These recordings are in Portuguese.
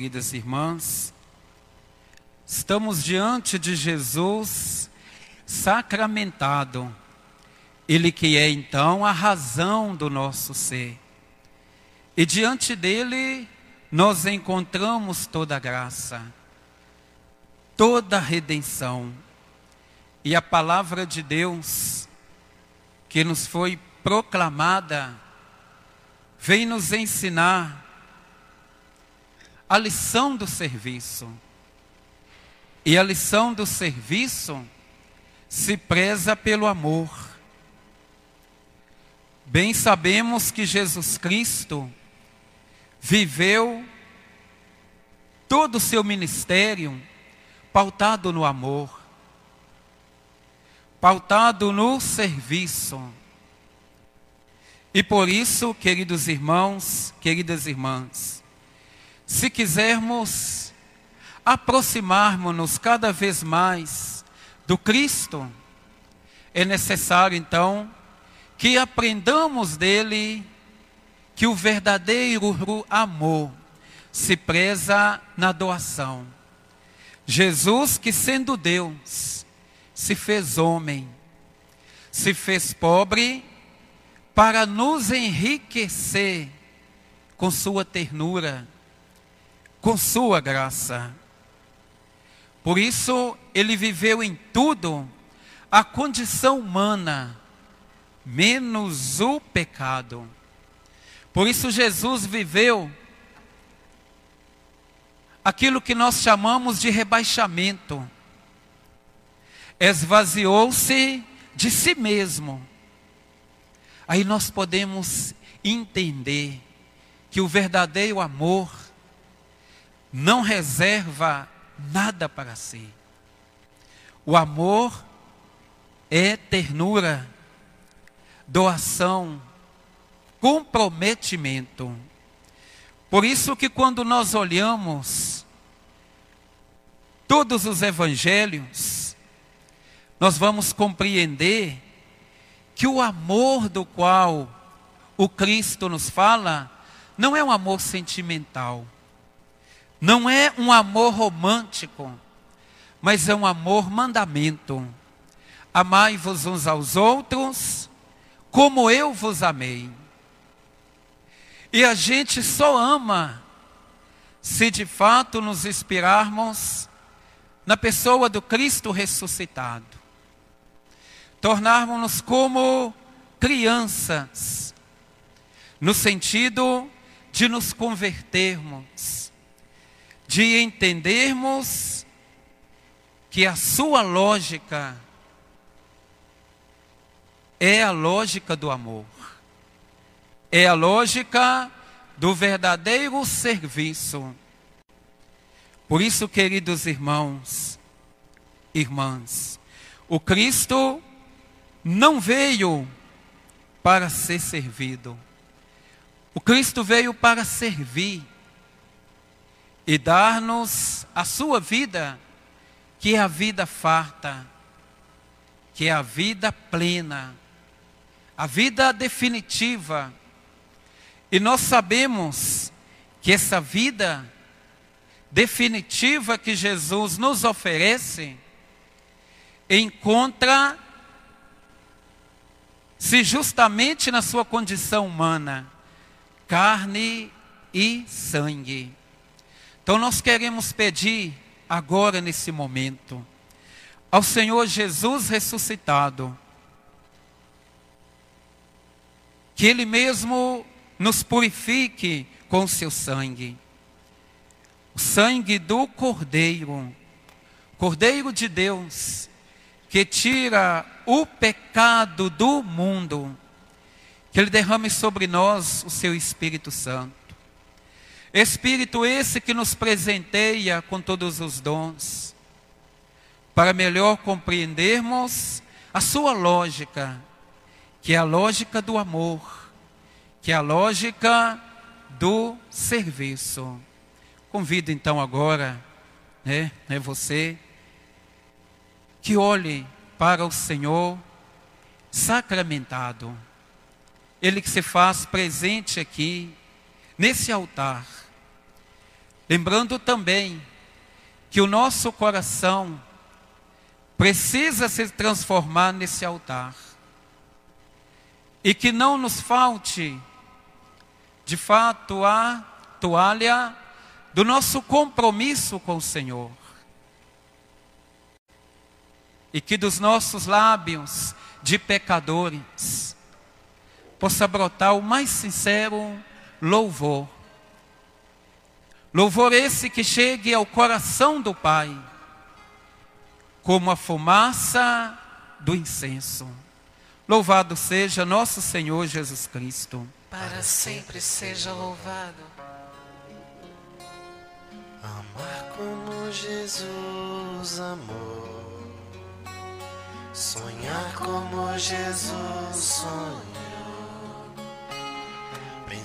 queridas irmãs, estamos diante de Jesus sacramentado, Ele que é então a razão do nosso ser. E diante dele nós encontramos toda a graça, toda a redenção. E a palavra de Deus que nos foi proclamada vem nos ensinar a lição do serviço. E a lição do serviço se preza pelo amor. Bem sabemos que Jesus Cristo viveu todo o seu ministério pautado no amor, pautado no serviço. E por isso, queridos irmãos, queridas irmãs, se quisermos aproximarmos-nos cada vez mais do Cristo, é necessário então que aprendamos dele que o verdadeiro amor se preza na doação. Jesus, que sendo Deus, se fez homem, se fez pobre para nos enriquecer com sua ternura, com sua graça. Por isso, ele viveu em tudo a condição humana, menos o pecado. Por isso, Jesus viveu aquilo que nós chamamos de rebaixamento. Esvaziou-se de si mesmo Aí nós podemos entender que o verdadeiro amor não reserva nada para si. O amor é ternura, doação, comprometimento. Por isso que quando nós olhamos todos os evangelhos, nós vamos compreender que o amor do qual o Cristo nos fala não é um amor sentimental, não é um amor romântico, mas é um amor mandamento. Amai-vos uns aos outros, como eu vos amei. E a gente só ama se de fato nos inspirarmos na pessoa do Cristo ressuscitado tornarmos-nos como crianças, no sentido de nos convertermos, de entendermos que a sua lógica é a lógica do amor, é a lógica do verdadeiro serviço. Por isso, queridos irmãos, irmãs, o Cristo não veio para ser servido. O Cristo veio para servir e dar-nos a sua vida, que é a vida farta, que é a vida plena, a vida definitiva. E nós sabemos que essa vida definitiva que Jesus nos oferece encontra se justamente na sua condição humana, carne e sangue. Então nós queremos pedir agora nesse momento ao Senhor Jesus ressuscitado que ele mesmo nos purifique com seu sangue. O sangue do Cordeiro, Cordeiro de Deus, que tira o pecado do mundo, que Ele derrame sobre nós o seu Espírito Santo. Espírito esse que nos presenteia com todos os dons, para melhor compreendermos a sua lógica, que é a lógica do amor, que é a lógica do serviço. Convido então agora, né, né você, que olhe para o Senhor sacramentado. Ele que se faz presente aqui, nesse altar, Lembrando também que o nosso coração precisa se transformar nesse altar. E que não nos falte, de fato, a toalha do nosso compromisso com o Senhor. E que dos nossos lábios de pecadores possa brotar o mais sincero louvor. Louvor esse que chegue ao coração do Pai, como a fumaça do incenso. Louvado seja nosso Senhor Jesus Cristo. Para sempre seja louvado. Amar como Jesus amou, sonhar como Jesus sonhou,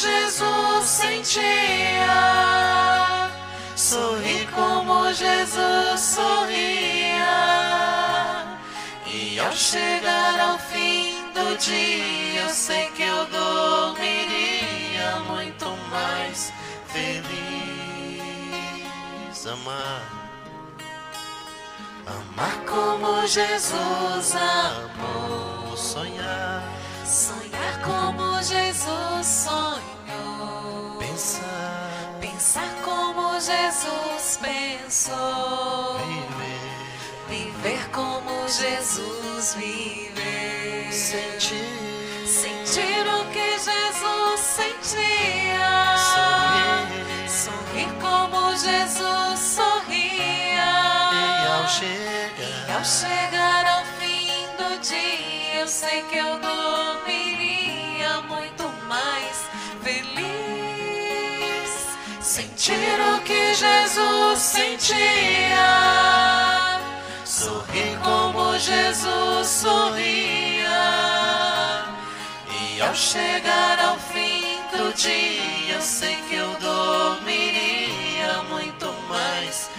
Jesus sentia. Sorri como Jesus sorria. E ao chegar ao fim do dia, eu sei que eu dormiria muito mais feliz. Amar, amar como Jesus amou, sonhar, pensou. viver, Viver como Jesus viveu. sentir, Sentir o que Jesus sentia. sorrir. Sorrir como Jesus sorria. E ao E chegar, ao chegar ao fim do dia, eu sei que eu dormiria muito mais feliz. Sentir sentia. Sorri como Jesus sorria. E ao chegar ao fim do dia, eu sei que eu dormiria muito mais.